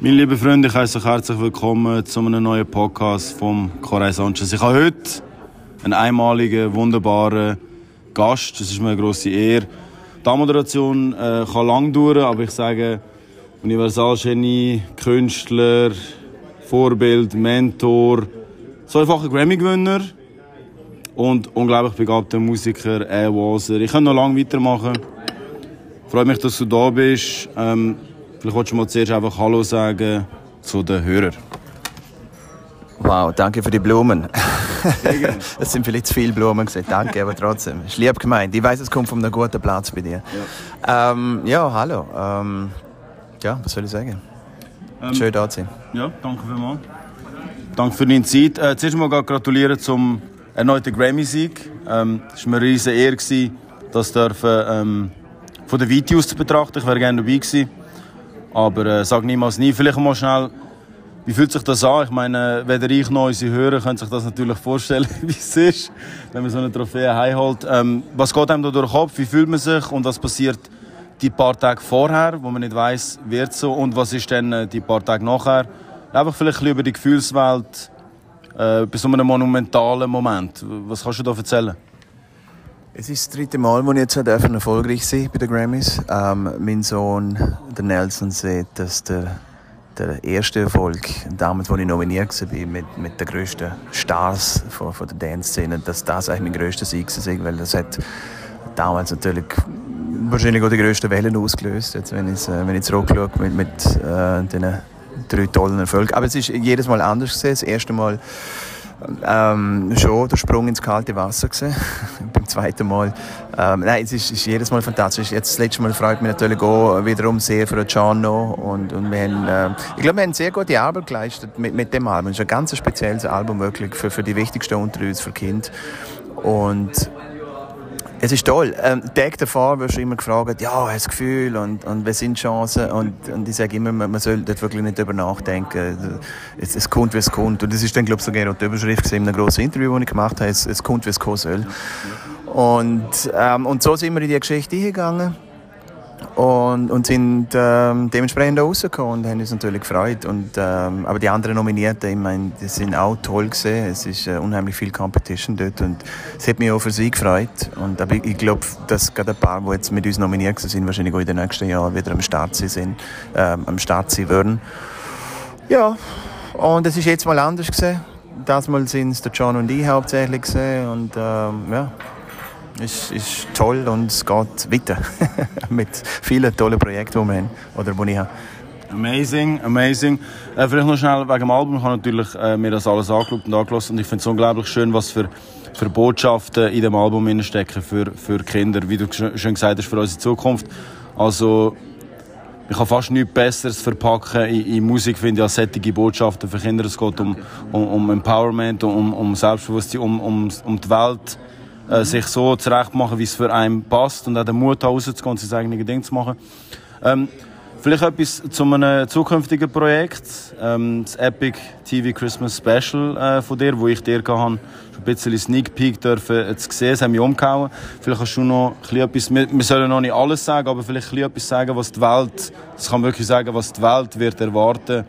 Meine lieben Freunde, ich heiße euch herzlich willkommen zu einem neuen Podcast vom Corey Sanchez. Ich habe heute einen einmaligen, wunderbaren Gast. Das ist mir eine grosse Ehre. Die Moderation äh, kann lang dauern, aber ich sage Universalgenie, Künstler, Vorbild, Mentor, ein Grammy-Gewinner und unglaublich begabter Musiker, Al Walser. Ich kann noch lange weitermachen. Freut mich, dass du da bist. Ähm, vielleicht willst du mal zuerst einfach Hallo sagen zu den Hörern. Wow, danke für die Blumen. Es sind vielleicht zu viele Blumen gesagt. Danke, aber trotzdem. Ist lieb gemeint. Ich weiß, es kommt von einem guten Platz bei dir. Ja, ähm, ja hallo. Ähm, ja, was soll ich sagen? Ähm, Schön da zu sein. Ja, danke vielmals. Danke für deine Zeit. Äh, zuerst mal gratulieren zum erneuten Grammy-Sieg. Ähm, es war mir eine riesige Ehre, das dürfen, ähm, von den Videos zu betrachten. Ich wäre gerne dabei gewesen. Aber äh, sag niemals nie. Vielleicht mal schnell wie fühlt sich das an? Ich meine, weder ich noch unsere Hörer können sich das natürlich vorstellen, wie es ist, wenn man so eine Trophäe heimholt. Ähm, was geht einem da durch den Kopf? Wie fühlt man sich? Und was passiert die paar Tage vorher, wo man nicht weiß, wird so? Und was ist dann äh, die paar Tage nachher? Einfach vielleicht ein über die Gefühlswelt äh, bei so einem monumentalen Moment. Was kannst du da erzählen? Es ist das dritte Mal, wo ich jetzt erfolgreich sein bei den Grammys. Ähm, mein Sohn, der Nelson, sieht, dass der der erste Erfolg, damals, als ich nominiert war, mit, mit den grössten Stars von, von der Dance-Szene, dass das eigentlich mein grösster Sieg war, weil das hat damals natürlich wahrscheinlich auch die grössten Wellen ausgelöst, jetzt, wenn, ich, wenn ich zurückschaue mit, mit äh, den drei tollen Erfolgen. Aber es ist jedes Mal anders gewesen. Das erste Mal ähm, schon der Sprung ins kalte Wasser gesehen. beim zweiten Mal. Ähm, nein, es ist, ist, jedes Mal fantastisch. Jetzt das letzte Mal freut mich natürlich auch wiederum sehr für Gianno und, und wir haben, äh, ich glaube, wir haben sehr gute Arbeit geleistet mit, mit dem Album. Es ist ein ganz spezielles Album wirklich für, für die wichtigsten unter uns, für Kinder. Und es ist toll. Ähm, Tag davor wirst du immer gefragt, ja, hast du Gefühl und, und was sind die Chancen? Und, und ich sage immer, man soll dort wirklich nicht darüber nachdenken. Es, es kommt, wie es kommt. Und das ist dann, glaube ich, sogar die Überschrift in einem grossen Interview, das ich gemacht habe. Es, es kommt, wie es kommen soll. Und, ähm, und so sind wir in die Geschichte eingegangen und, und sind ähm, dementsprechend auch rausgekommen und haben uns natürlich gefreut. Und, ähm, aber die anderen Nominierten, ich meine, die sind auch toll gesehen. Es ist äh, unheimlich viel Competition dort und es hat mich auch für sie gefreut. Und, aber ich, ich glaube, dass gerade ein paar, die jetzt mit uns nominiert sind, wahrscheinlich auch in den nächsten Jahren wieder am Start sind, ähm, am Start sein würden. Ja, und es ist jetzt mal anders gesehen. Das Mal sind es John und ich hauptsächlich gesehen und ähm, ja, ist, ist toll und es geht weiter mit vielen tollen Projekten, die wir haben oder die ich habe. Amazing, amazing. Äh, vielleicht noch schnell wegen dem Album. Ich habe natürlich äh, mir das alles angeschaut und angeschaut und ich finde es unglaublich schön, was für, für Botschaften in dem Album stecken für, für Kinder, wie du schon gesagt hast, für unsere Zukunft. Also, ich kann fast nichts Besseres verpacken in, in Musik, finde ich, als sättige Botschaften für Kinder. Es geht um, um, um Empowerment, um, um Selbstbewusstsein, um, um, um die Welt äh, sich so zurecht machen, wie es für einen passt und auch den Mut rauszugehen und sein eigenes Ding zu machen. Ähm, vielleicht etwas zu einem zukünftigen Projekt, ähm, das Epic TV Christmas Special äh, von dir, wo ich dir hatte, ein bisschen Sneak Peek dürfen äh, zu sehen, das haben mich umgehauen. Vielleicht kannst du noch etwas, wir, wir sollen noch nicht alles sagen, aber vielleicht etwas sagen, was die Welt, das kann wirklich sagen, was die Welt wird erwarten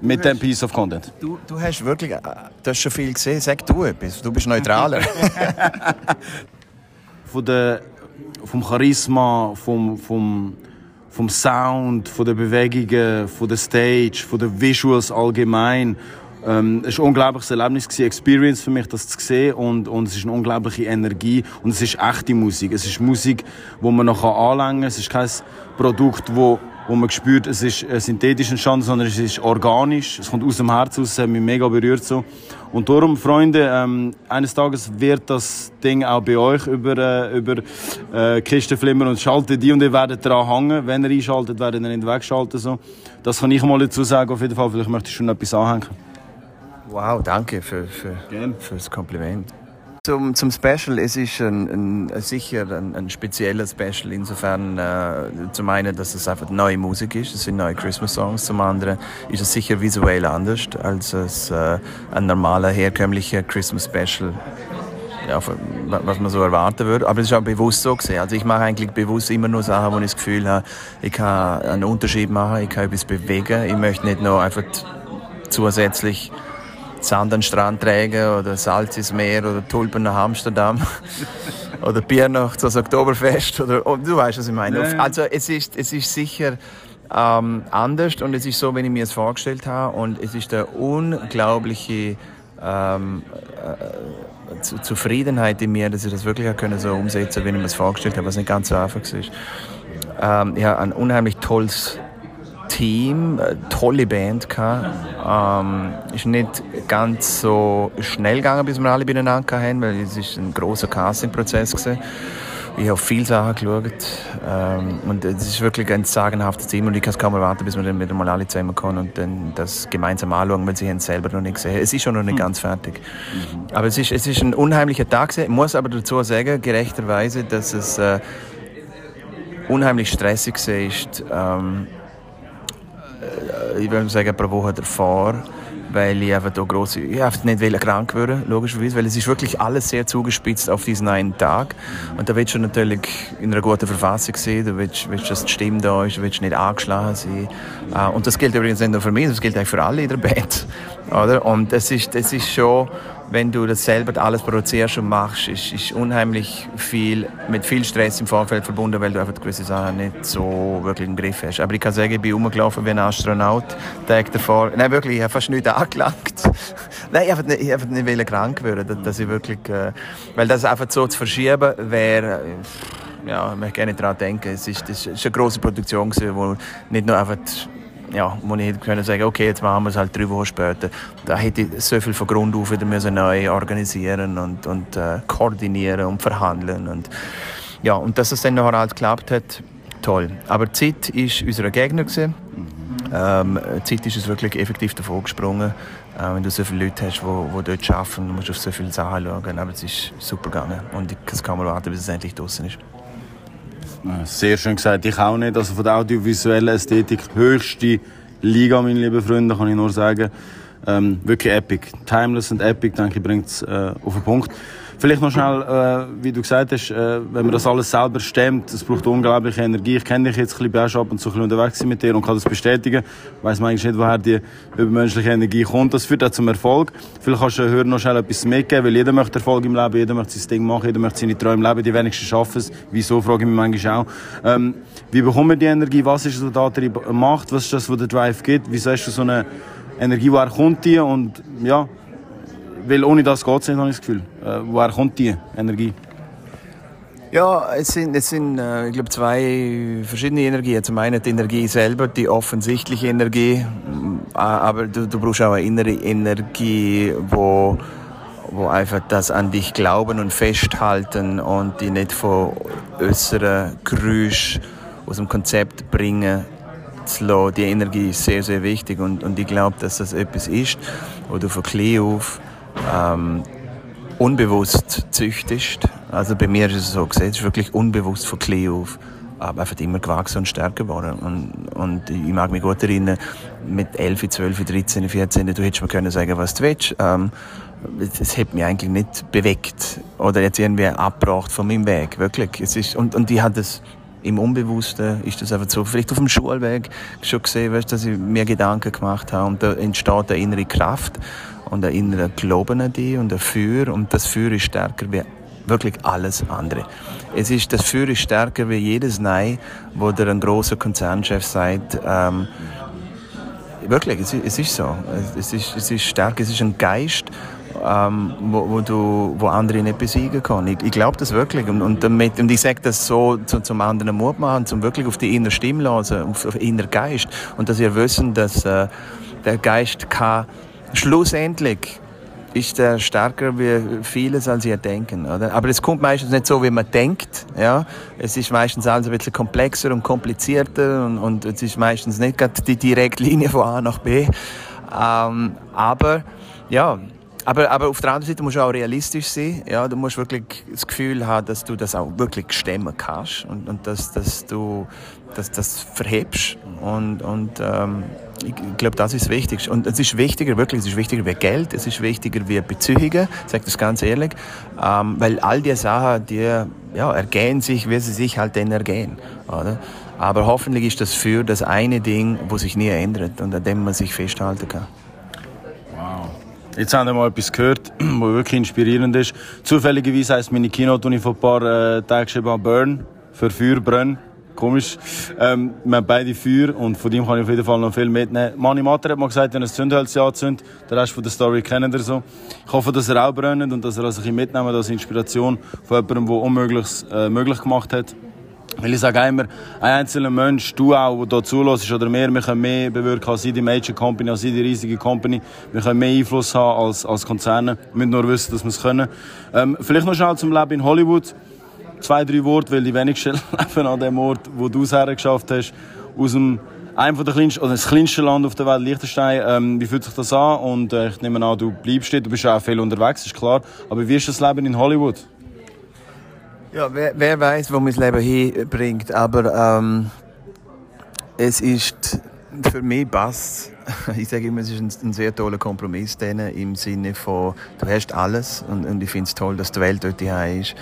mit dem Piece of Content. Du, du hast wirklich äh, du hast schon viel gesehen. Sag du etwas. Du bist neutraler. von der, vom Charisma, vom, vom, vom Sound, von den Bewegungen, von der Stage, von den Visuals allgemein. Ähm, es war ein unglaubliches Erlebnis, eine Experience für mich, das zu sehen. Und, und es ist eine unglaubliche Energie. Und es ist echte Musik. Es ist Musik, die man noch anlängen kann. Es ist kein Produkt, das wo man spürt, es ist äh, synthetisch entstanden, sondern es ist organisch. Es kommt aus dem Herz raus, hat mich mega berührt so. Und darum, Freunde, ähm, eines Tages wird das Ding auch bei euch über, äh, über äh, Kisten flimmern und schaltet die und ihr werdet daran hängen. Wenn ihr einschaltet, werdet ihr nicht wegschalten. So. Das kann ich mal dazu sagen, auf jeden Fall. Vielleicht möchte ich schon etwas anhängen. Wow, danke für, für, für das Kompliment. Zum, zum Special, es ist ein, ein, sicher ein, ein spezieller Special, insofern äh, zum einen, dass es einfach neue Musik ist, es sind neue Christmas-Songs, zum anderen ist es sicher visuell anders als es, äh, ein normaler, herkömmlicher Christmas-Special ja, was man so erwarten würde. Aber es ist auch bewusst so gesehen. Also ich mache eigentlich bewusst immer nur Sachen, wo ich das Gefühl habe, ich kann einen Unterschied machen, ich kann etwas bewegen. Ich möchte nicht nur einfach zusätzlich Sand an Strand tragen oder Salz ins Meer oder Tulpen nach Amsterdam oder Bier noch das Oktoberfest oder oh, du weißt, was ich meine. Ja. Also es ist, es ist sicher ähm, anders und es ist so, wenn ich mir es vorgestellt habe und es ist der unglaubliche ähm, äh, Zufriedenheit in mir, dass ich das wirklich können so umsetzen, wie ich mir es vorgestellt habe, was nicht ganz so einfach ist. Ähm, ich habe ein unheimlich tolles Team, äh, tolle Band gehabt. Ähm, ist nicht ganz so schnell gegangen, bis wir alle beieinander haben, weil es ist ein großer Castingprozess gewesen. Ich habe viele Sachen geschaut ähm, und es ist wirklich ein sagenhaftes Team und ich kann es kaum erwarten, bis wir dann wieder mal alle zusammenkommen und dann das gemeinsam anschauen, weil sie haben es selber noch nicht gesehen. Es ist schon noch nicht mhm. ganz fertig. Mhm. Aber es ist, es ist ein unheimlicher Tag. Ich muss aber dazu sagen, gerechterweise, dass es äh, unheimlich stressig ist. Ähm, äh, ich würde sagen, pro Woche davor weil ich einfach da gross, ich nicht krank werden logischerweise, weil es ist wirklich alles sehr zugespitzt auf diesen einen Tag. Und da willst du natürlich in einer guten Verfassung sein, du willst, willst dass die Stimme da ist, du willst nicht angeschlagen sein. Äh, und das gilt übrigens nicht nur für mich, das gilt eigentlich für alle in der Band, oder? Und das ist, das ist schon wenn du das selber alles produzierst und machst, ist, ist unheimlich viel, mit viel Stress im Vorfeld verbunden, weil du einfach gewisse Sachen nicht so wirklich im Griff hast. Aber ich kann sagen, ich bin rumgelaufen wie ein Astronaut, Tag davor. Nein, wirklich, ich habe fast nichts angelangt. Nein, ich habe nicht, ich nicht krank werden, dass ich wirklich, äh, weil das einfach so zu verschieben wäre, ja, ich möchte gerne daran denken. Es ist, das ist eine große Produktion wo nicht nur einfach ja, wo ich hätte können sagen, okay, jetzt machen wir es halt drei Wochen später. Da hätte ich so viel von Grund auf wieder müssen neu organisieren und, und äh, koordinieren und verhandeln und ja, und dass es dann nachher halt geklappt hat, toll. Aber die Zeit war unser Gegner. Gewesen. Ähm, die Zeit ist uns wirklich effektiv davon gesprungen. Äh, wenn du so viele Leute hast, die, dort arbeiten, du musst auf so viele Sachen schauen. Aber es ist super gegangen und ich kann kaum warten, bis es endlich draußen ist. Sehr schön gesagt. Ich auch nicht. Also von der audiovisuellen Ästhetik höchste Liga, meine lieben Freunde, kann ich nur sagen. Ähm, wirklich epic. Timeless und epic, denke ich, bringt es äh, auf den Punkt. Vielleicht noch schnell, äh, wie du gesagt hast, äh, wenn man das alles selber stemmt, es braucht unglaubliche Energie. Ich kenne dich jetzt ein bisschen, ab und zu ein unterwegs mit dir und kann das bestätigen. Ich weiss man eigentlich nicht, woher die übermenschliche Energie kommt. Das führt auch zum Erfolg. Vielleicht kannst du hören noch schnell etwas mitgeben, weil jeder möchte Erfolg im Leben, jeder möchte sein Ding machen, jeder möchte seine Träume leben, die wenigsten schaffen es. Wieso, frage ich mich manchmal auch. Ähm, wie bekommen wir die Energie? Was ist es, was da macht? Was ist das, was der Drive gibt? Wieso hast du so eine Energie, woher kommt die? Und ja, weil ohne das geht es nicht, habe ich das Gefühl. Äh, woher kommt die Energie? Ja, es sind, es sind äh, ich glaube, zwei verschiedene Energien. Zum einen die Energie selber, die offensichtliche Energie, äh, aber du, du brauchst auch eine innere Energie, wo, wo einfach das an dich glauben und festhalten und die nicht von äußeren Geräusch aus dem Konzept bringen zu lassen. Die Energie ist sehr, sehr wichtig und, und ich glaube, dass das etwas ist, wo du von klein auf ähm, unbewusst züchtest. Also bei mir ist es so gesehen, es ist wirklich unbewusst von klein auf aber einfach immer gewachsen und stärker geworden. Und, und ich mag mich gut erinnern, mit 11, 12, 13, 14, du hättest mir können sagen, was du willst. Ähm, das hat mich eigentlich nicht bewegt oder jetzt irgendwie abgebracht von meinem Weg, wirklich. Es ist, und, und ich hatte das im Unbewussten ist das einfach so, vielleicht auf dem Schulweg schon gesehen, weißt, dass ich mir Gedanken gemacht habe und da entsteht eine innere Kraft und ein innerer Glauben an dich und ein Feuer und das Feuer ist stärker wie wirklich alles andere. Es ist, das Feuer ist stärker wie jedes Nein, wo der ein großer Konzernchef sagt, ähm, wirklich, es ist, es ist so. Es ist, es ist stark, es ist ein Geist, ähm, wo, wo, du, wo andere nicht besiegen können. Ich, ich glaube das wirklich. Und, und, damit, und ich sage das so zu, zum anderen Mut machen, zum wirklich auf die innere Stimme hören, auf, auf inneren Geist. Und dass ihr wissen, dass äh, der Geist kann schlussendlich ist er stärker wie vieles, als ihr denken, oder? Aber es kommt meistens nicht so, wie man denkt, ja. Es ist meistens alles ein bisschen komplexer und komplizierter und, und es ist meistens nicht gerade die direkte Linie von A nach B. Ähm, aber, ja, aber, aber auf der anderen Seite musst du auch realistisch sein. Ja, du musst wirklich das Gefühl haben, dass du das auch wirklich stemmen kannst und, und dass, dass du dass das verhebst. Und, und ähm, ich glaube, das ist wichtig. Und es ist wichtiger, wirklich, es ist wichtiger wie Geld, es ist wichtiger wie Beziehungen, ich sage das ganz ehrlich, ähm, weil all die Sachen, die ja, ergehen sich, wie sie sich halt dann ergehen. Oder? Aber hoffentlich ist das für das eine Ding, wo sich nie ändert und an dem man sich festhalten kann. Jetzt haben wir mal etwas gehört, was wirklich inspirierend ist. Zufälligerweise heisst meine Keynote, die ich vor ein paar äh, Tagen geschrieben habe, Burn, für Feuer, brennen komisch. Ähm, wir haben beide Feuer und von dem kann ich auf jeden Fall noch viel mitnehmen. Mani Mater hat mal gesagt, wenn er ein Zündhölz anzündet, den Rest von der Story kennt er so. Ich hoffe, dass er auch brennt und dass er das ein mitnehmen als Inspiration von jemandem, der Unmögliches äh, möglich gemacht hat. Weil ich sage immer, ein einzelner Mensch, du auch, der hier zulässt oder mehr, wir können mehr bewirken als die Major Company, als die riesige Company. Wir können mehr Einfluss haben als, als Konzerne. Wir müssen nur wissen, dass wir es können. Ähm, vielleicht noch schnell zum Leben in Hollywood zwei, drei Worte, weil die wenigsten leben an dem Ort, wo du es hergeschafft hast, aus dem einem der kleinsten, oder das kleinste Land auf der Welt, Liechtenstein. Ähm, wie fühlt sich das an? Und äh, ich nehme an, du bleibst dort, du bist auch viel unterwegs, ist klar. Aber wie ist das Leben in Hollywood? Ja, wer, wer weiß, wo mein Leben hinbringt, aber ähm, es ist für mich passt ich sage immer, es ist ein, ein, sehr toller Kompromiss denen, im Sinne von, du hast alles und, und ich finde es toll, dass die Welt dort hier ist.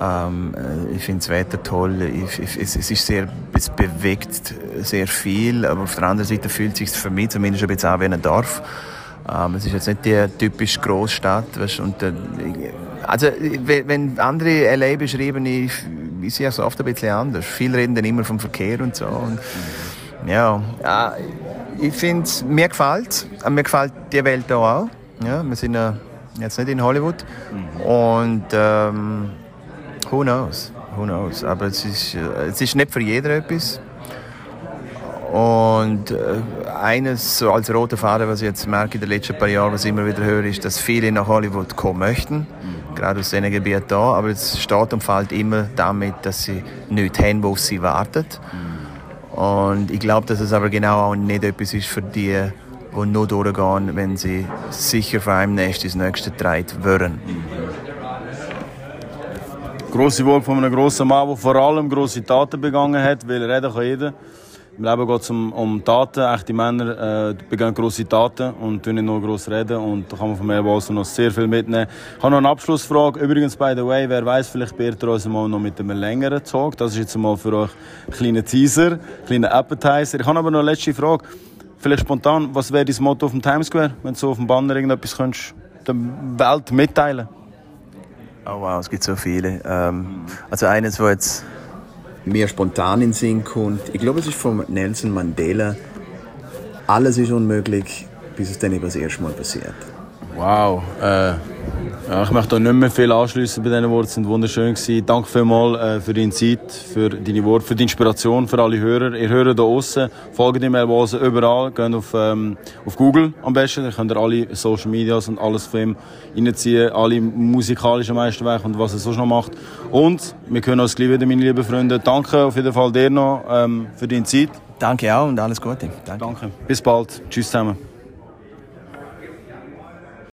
Ähm, äh, ich finde das Wetter toll, ich, ich, es, es, ist sehr, es bewegt sehr viel, aber auf der anderen Seite fühlt es sich für mich zumindest ein bisschen an wie ein Dorf. Ähm, es ist jetzt nicht die typische Großstadt. Weißt, und, äh, also, wenn andere LA beschreiben, ich, ich sehe es oft ein bisschen anders. Viele reden dann immer vom Verkehr und so. Und, ja, ich finde, mir gefällt Mir gefällt die Welt hier auch. Ja, wir sind jetzt nicht in Hollywood. Und ähm, who knows? Who knows? Aber es ist, es ist nicht für jeden etwas. Und äh, eines so als roter Faden, was ich jetzt merke in den letzten paar Jahren, was ich immer wieder höre, ist, dass viele nach Hollywood kommen möchten. Gerade aus diesen Gebieten da. Aber es steht und fällt immer damit, dass sie nicht haben, wo sie warten. Und ich glaube, dass es aber genau auch nicht etwas ist für die, die nur durchgehen, wenn sie sicher vor einem Nest ins nächste treten würden. Grosse Worte von einem grossen Mann, der vor allem grosse Taten begangen hat, weil reden kann jeder. Im Leben geht es um, um Taten. Echte Männer äh, begehen grosse Taten und nicht nur gross reden. Und da kann man von mir Walser noch sehr viel mitnehmen. Ich habe noch eine Abschlussfrage. Übrigens, by the way, wer weiß, vielleicht beehrt ihr uns mal noch mit einem längeren Talk. Das ist jetzt mal für euch ein kleiner Teaser, ein kleiner Appetizer. Ich habe aber noch eine letzte Frage. Vielleicht spontan, was wäre dein Motto auf dem Times Square, wenn du so auf dem Banner irgendetwas könntest der Welt mitteilen Oh wow, es gibt so viele. Ähm, also eines, was jetzt mir spontan in den Sinn kommt. Ich glaube, es ist von Nelson Mandela. Alles ist unmöglich, bis es dann eben das erste Mal passiert. Wow. Äh, ja, ich möchte nicht mehr viel anschließen bei diesen Worten. Sie waren wunderschön. Gewesen. Danke vielmals äh, für deine Zeit, für deine Worte, für die Inspiration, für alle Hörer. Ihr hört hier draußen, folgt dem Elvose überall, geht auf, ähm, auf Google am besten. Dann könnt ihr alle Social Medias und alles von ihm reinziehen, alle musikalischen Meisterwerke und was er sonst noch macht. Und wir können uns gleich wieder, meine lieben Freunde. Danke auf jeden Fall dir noch ähm, für deine Zeit. Danke auch und alles Gute. Danke. Danke. Bis bald. Tschüss zusammen.